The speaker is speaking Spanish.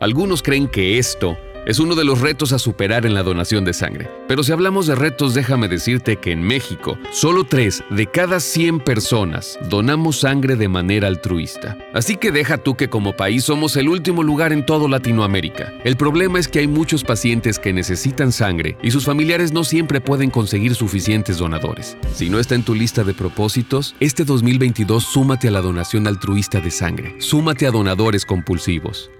Algunos creen que esto es uno de los retos a superar en la donación de sangre. Pero si hablamos de retos, déjame decirte que en México, solo 3 de cada 100 personas donamos sangre de manera altruista. Así que deja tú que como país somos el último lugar en todo Latinoamérica. El problema es que hay muchos pacientes que necesitan sangre y sus familiares no siempre pueden conseguir suficientes donadores. Si no está en tu lista de propósitos, este 2022 súmate a la donación altruista de sangre. Súmate a donadores compulsivos.